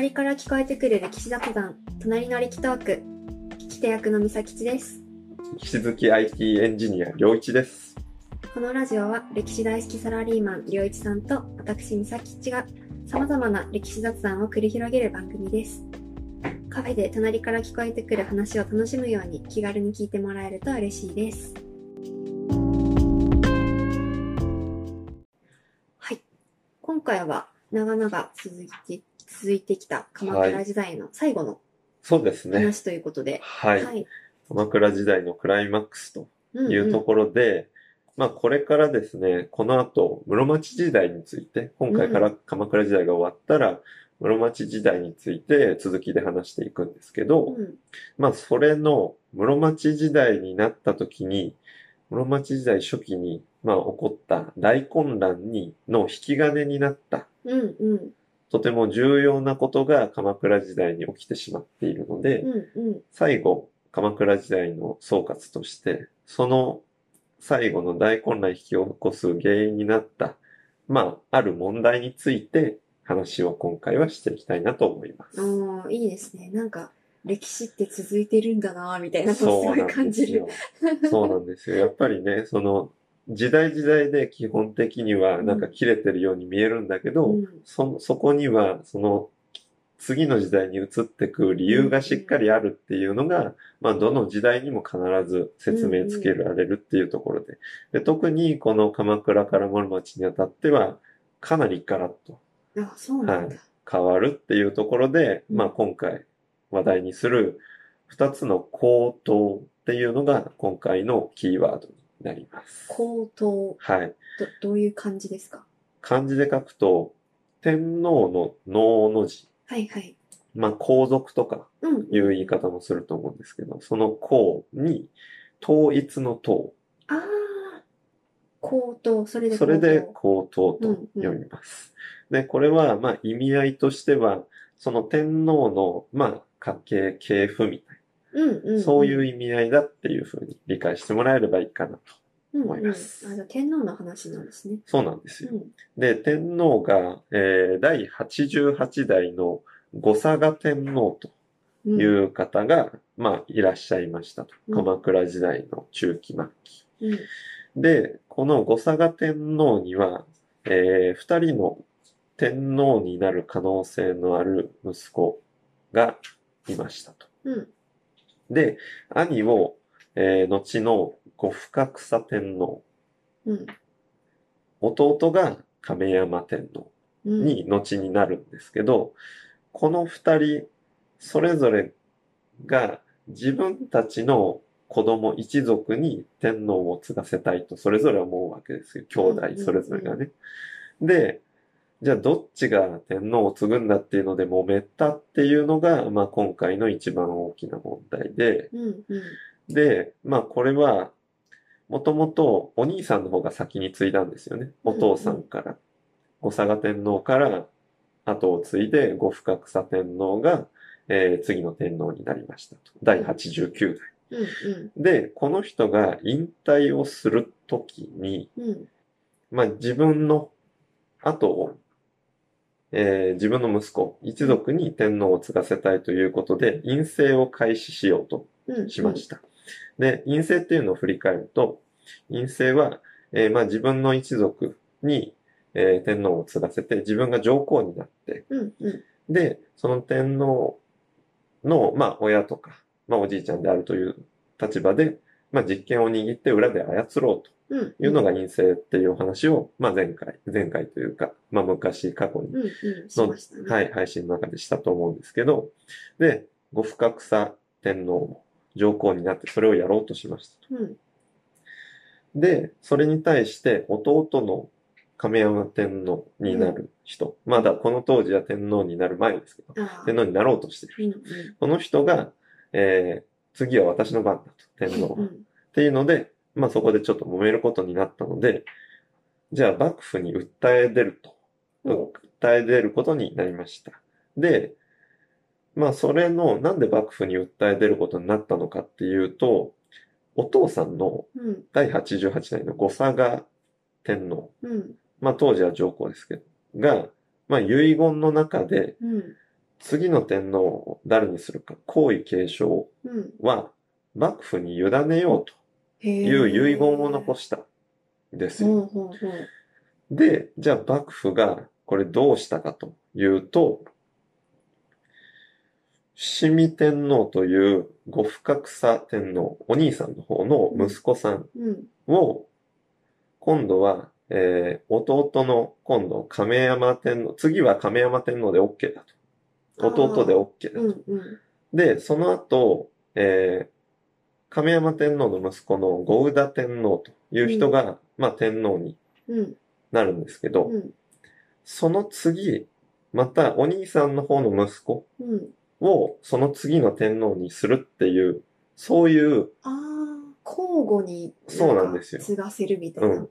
隣から聞こえてくる歴史雑談、隣の歴トーク。聞き手役のみさきちです。引き続き IT エンジニア、良一です。このラジオは歴史大好きサラリーマン、りょういちさんと私、みさきちが様々な歴史雑談を繰り広げる番組です。カフェで隣から聞こえてくる話を楽しむように気軽に聞いてもらえると嬉しいです。はい。今回は長々続いて、続いてきた鎌倉時代の最後のそうですね。話ということで、はい。はい。鎌倉時代のクライマックスとうんいうところで、まあこれからですね、この後、室町時代について、今回から鎌倉時代が終わったら、室町時代について続きで話していくんですけど、うんまあそれの室町時代になった時に、室町時代初期に、まあ起こった大混乱に、の引き金になったうんうんとても重要なことが鎌倉時代に起きてしまっているので、うんうん最後、鎌倉時代の総括として、その最後の大混乱を引き起こす原因になった、まあ、ある問題について話を今回はしていきたいなと思います。おーいいですね。なんか、歴史って続いてるんだなみたいなことすごい感じる。そうなんですよ。やっぱりね、その、時代時代で基本的にはなんか切れてるように見えるんだけど、うんそ、そこには、その、次の時代に移ってく理由がしっかりあるっていうのが、まあ、どの時代にも必ず説明つけられるっていうところで。で特にこの鎌倉から室町にあたっては、かなりガラッとあ、そうなんだ。変わるっていうところで、うんまあ、今回話題にする二つの高等っていうのが今回のキーワードになります。高等、はい。ど、どういう感じですか？漢字で書くと、天皇の能の字。はいはい。まあ、皇族とかうん。いう言い方もすると思うんですけど、その皇に、統一の統。ああ、高等、それで高等。それで皇統と読みます。で、これは、まあ、意味合いとしては、その天皇の、まあ、家系、系譜みたいうんうん、な、そういうう意味合いだっていうふうに理解してもらえればいいかなと。ん思いますうんうん、あ天皇の話なんですね。そうなんですよ。うん。で、天皇が、えー第88代の後嵯峨天皇とうん。いう方が、まあ、いらっしゃいましたと。うん鎌倉時代の中期末期。うん。で、この後嵯峨天皇には、えー二人の天皇になる可能性のある息子がいましたと。うん。で、兄を、えー後の後深草天皇、うん。弟が亀山天皇うん。に後になるんですけど、この二人、それぞれが自分たちの子供一族に天皇を継がせたいとそれぞれ思うわけですよ。兄うんうんうん弟それぞれがね。で、じゃあどっちが天皇を継ぐんだっていうので揉めたっていうのが、まあ今回の一番大きな問題で、うん。うん。で、まあこれは、もともとお兄さんの方が先に継いだんですよね。お父さんから。後嵯峨天皇から後を継いで、後深草天皇が、えー次の天皇になりましたと。第89代。うん。うん。で、この人が引退をするときに、うん。まあ自分の後を、えー自分の息子、一族に天皇を継がせたいということで、陰政を開始しようとうん。しました。で、陰性っていうのを振り返ると、陰性は、えーまあ自分の一族に、えー天皇を継がせて自分が上皇になって、うん。うん。で、その天皇の、まあ親とか、まあおじいちゃんであるという立場で、まあ実権を握って裏で操ろううん。というのが陰性っていうお話を、まあ前回、前回というか、まあ昔過去にうん。うん。しましたね。はい、配信の中でしたと思うんですけど、で、後深草天皇も上皇になってそれをやろうとしましたと。うん。で、それに対して弟の亀山天皇になる人、まだこの当時は天皇になる前ですけど。天皇になろうとしている。うん。うん。この人が、えー、次は私の番だと、天皇は。っうん。ていうので、まあそこでちょっと揉めることになったので、じゃあ幕府に訴え出ると。お訴え出ることになりました。で、まあそれの、なんで幕府に訴え出ることになったのかっていうと、お父さんのうん。第88代の後嵯峨天皇、うん。まあ当時は上皇ですけど、が、まあ遺言の中で、うん。次の天皇を誰にするか、皇位継承うん。は幕府に委ねようと。いう遺言を残したんですよ。で、じゃあ幕府がこれどうしたかというと、伏見天皇という後不覚さ天皇、お兄さんの方の息子さん。を、今度は、えー弟の今度亀山天皇、次は亀山天皇で OK だと。弟で OK だと。うんうん。で、その後、えー亀山天皇の息子の後宇田天皇という人が、まあ天皇にうん。なるんですけど、うん。その次、またお兄さんの方の息子うん。をその次の天皇にするっていう、そういう、ああ、交互にそうなんですよ継がせるみたいうな。ん、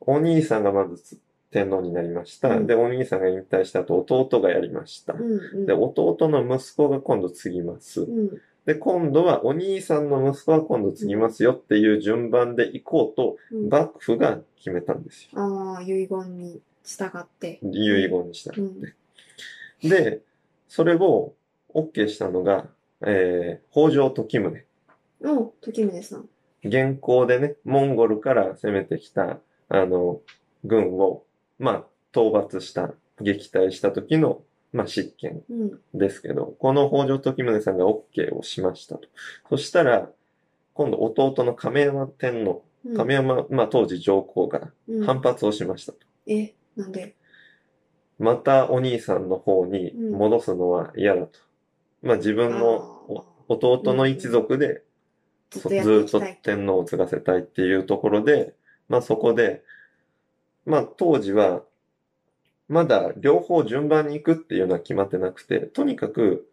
お兄さんがまず天皇になりました。うんで、お兄さんが引退した後、弟がやりました。うんうん。で、弟の息子が今度継ぎます。うん。で、今度はお兄さんの息子が今度継ぎますよっていう順番で行こうと、うん、幕府が決めたんですよ。ああ、遺言に従って。遺言にしたって。うん。で、それを OK したのが、えー、北条時宗。お、時宗さん。現行でね、モンゴルから攻めてきた、あの、軍を、まあ、討伐した、撃退した時の、まあ、執権うん。ですけど、この北条時宗さんが OK をしましたと。そしたら、今度弟の亀山天皇、うん。亀山、まあ当時上皇がうん反発をしましたと。え、なんで？またお兄さんの方に戻すのは嫌だと。まあ自分の弟の一族でずっと。天皇を継がせたいっていうところで、まあそこで、まあ当時は、まだ両方順番に行くっていうのは決まってなくて、とにかく、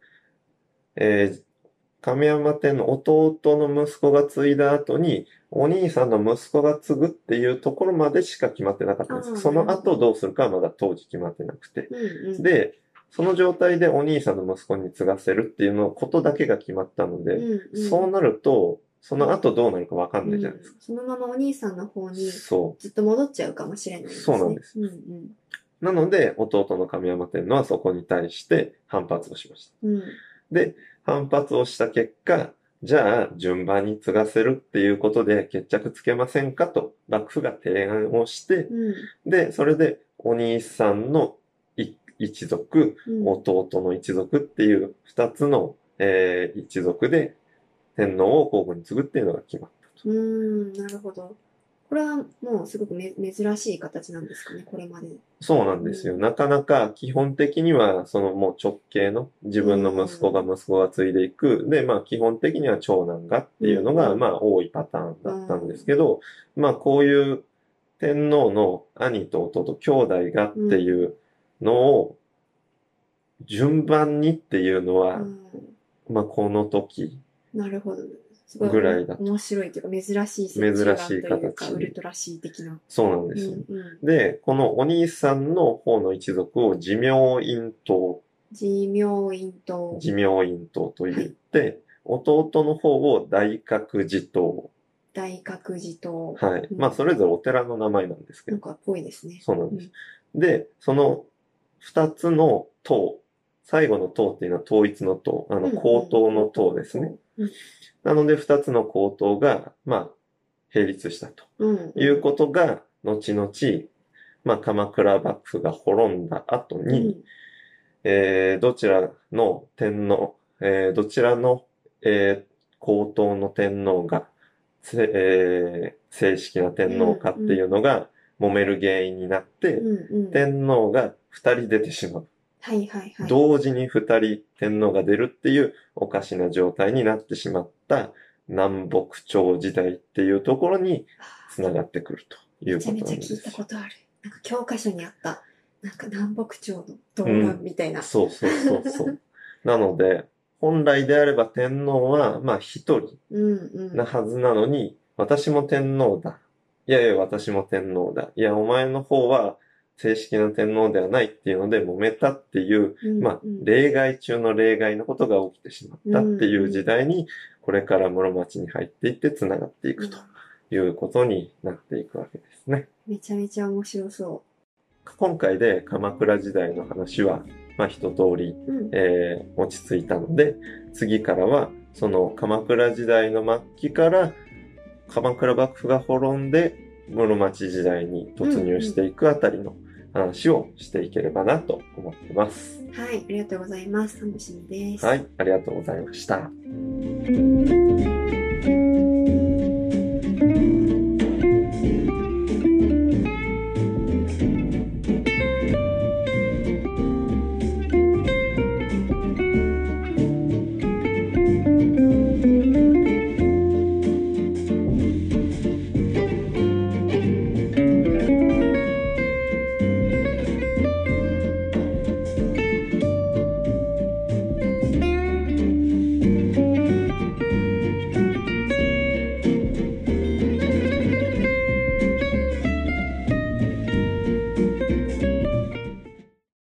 えー亀山天の弟の息子が継いだ後に、お兄さんの息子が継ぐっていうところまでしか決まってなかったんですその後どうするかはまだ当時決まってなくて。うんうん。で、その状態でお兄さんの息子に継がせるっていうのことだけが決まったので、うんうん、そうなると、その後どうなるかわかんないじゃないですか。うんそのままお兄さんの方にそずっと戻っちゃうかもしれないですね。そうなんですうんうん。う。なので、弟の亀山天皇はそこに対して反発をしました。うん。で、反発をした結果、じゃあ順番に継がせるっていうことで決着つけませんかと幕府が提案をして、うん。で、それでお兄さんのい一族、うん。弟の一族っていう二つの、えー一族で天皇を交互に継ぐっていうのが決まったと。うーん、なるほど。これはもうすごくめ珍しい形なんですかね、これまで。そうなんですよ。なかなか基本的にはそのもう直系の自分の息子が息子が継いでいく。で、まあ基本的には長男がっていうのがうんまあ多いパターンだったんですけど、まあこういう天皇の兄と弟、兄弟がっていうのを順番にっていうのは、うん。まあこの時、なるほど。すごいぐらいだと面白いというか、珍しい珍しい形ウルトラシー的な。そうなんですよ。うんうん。で、このお兄さんの方の一族を持明院党、寺明院と、持明院党と言って、弟の方を大覚寺党。大覚寺と、はい。うんまあ、それぞれお寺の名前なんですけど、なんかっぽいですね。そうなんです。で、その二つの党、最後の党っていうのは統一の党、あの、うん高等の党ですね。。うんなので、二つの高等が、まあ、並立したとうん。いうことが、後々、まあ、鎌倉幕府が滅んだ後うんに、えーどちらの天皇、えーどちらの、えー高等の天皇が、せえー正式な天皇かっていうのが揉める原因になって、うんうん。天皇が二人出てしまう。はいはいはい。同時に二人天皇が出るっていうおかしな状態になってしまった南北朝時代っていうところにつながってくるというめちゃことなんめちゃ聞いた。ことある。なんか教科書にあった、なんか南北朝の動乱みたいな。そうそうそうそう。なので、本来であれば天皇は、まあ一人うんうん。なはずなのに、私も天皇だ。いやいや、私も天皇だ。いや、お前の方は正式な天皇ではないっていうので揉めたっていう、うんまあうん、例外中の例外のことが起きてしまったっていう時代に、これから室町に入っていって繋がっていくということになっていくわけですね。めちゃめちゃ面白そ今回で鎌倉時代の話はまあ一通り、うん。えー落ち着いたので、次からは、その鎌倉時代の末期から、鎌倉幕府が滅んで、室町時代に突入していくあたりの話をしていければなと思ってます。はい、ありがとうございます。楽しみです。はい、ありがとうございました。